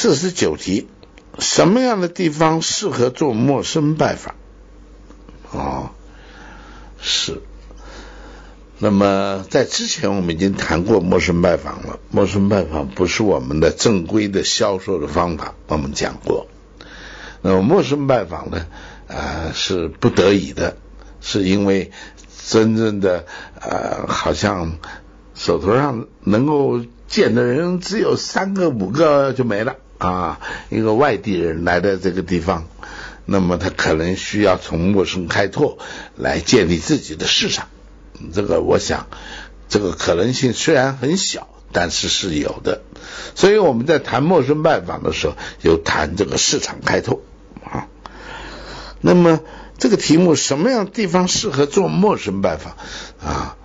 四十九题，什么样的地方适合做陌生拜访？哦，是。那么在之前我们已经谈过陌生拜访了。陌生拜访不是我们的正规的销售的方法，我们讲过。那么陌生拜访呢？啊，是不得已的，是因为真正的呃，好像手头上能够见的人只有三个五个就没了啊。一个外地人来到这个地方，那么他可能需要从陌生开拓来建立自己的市场。这个我想，这个可能性虽然很小，但是是有的。所以我们在谈陌生拜访的时候，有谈这个市场开拓啊。那么这个题目什么样地方适合做陌生拜访啊？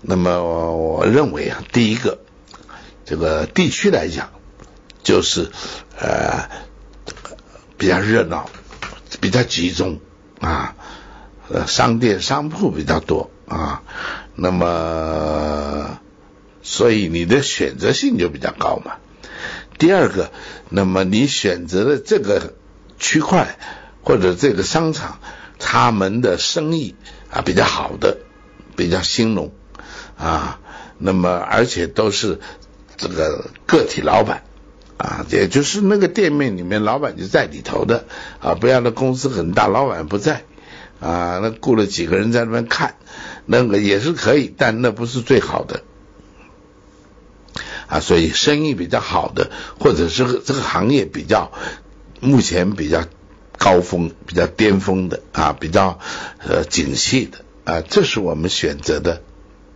那么我认为啊，第一个这个地区来讲，就是呃比较热闹、比较集中啊，呃商店商铺比较多啊，那么所以你的选择性就比较高嘛。第二个，那么你选择的这个区块。或者这个商场，他们的生意啊比较好的，比较兴隆啊，那么而且都是这个个体老板啊，也就是那个店面里面老板就在里头的啊，不要那公司很大，老板不在啊，那雇了几个人在那边看，那个也是可以，但那不是最好的啊，所以生意比较好的，或者是这个行业比较目前比较。高峰比较巅峰的啊，比较呃景气的啊，这是我们选择的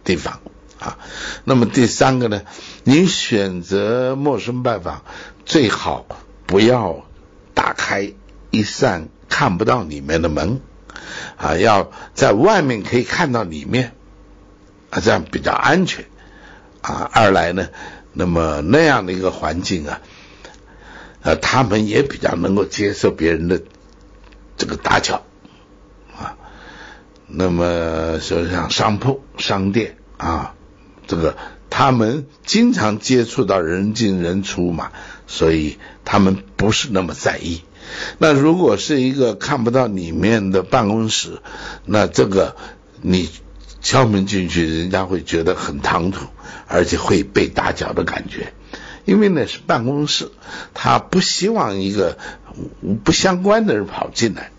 地方啊。那么第三个呢，你选择陌生拜访，最好不要打开一扇看不到里面的门啊，要在外面可以看到里面啊，这样比较安全啊。二来呢，那么那样的一个环境啊。呃，他们也比较能够接受别人的这个打搅啊。那么说像商铺、商店啊，这个他们经常接触到人进人出嘛，所以他们不是那么在意。那如果是一个看不到里面的办公室，那这个你敲门进去，人家会觉得很唐突，而且会被打搅的感觉。因为那是办公室，他不希望一个不相关的人跑进来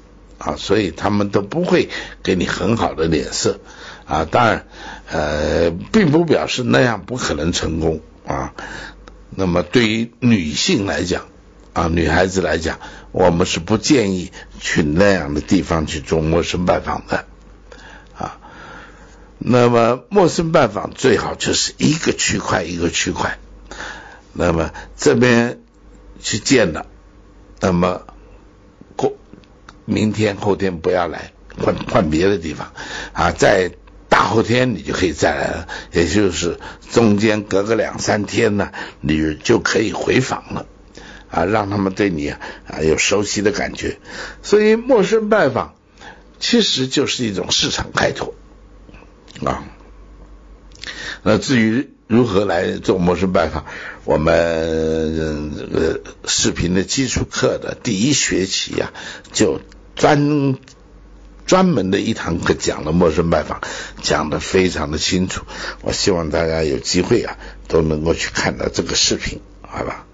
啊，所以他们都不会给你很好的脸色啊。当然，呃，并不表示那样不可能成功啊。那么对于女性来讲啊，女孩子来讲，我们是不建议去那样的地方去做陌生拜访的啊。那么陌生拜访最好就是一个区块一个区块。那么这边去见了，那么过明天后天不要来，换换别的地方啊，在大后天你就可以再来了，也就是中间隔个两三天呢，你就可以回访了啊，让他们对你啊有熟悉的感觉。所以陌生拜访其实就是一种市场开拓啊。那至于。如何来做陌生拜访？我们这个视频的基础课的第一学期呀，就专专门的一堂课讲了陌生拜访，讲的非常的清楚。我希望大家有机会啊，都能够去看到这个视频，好吧？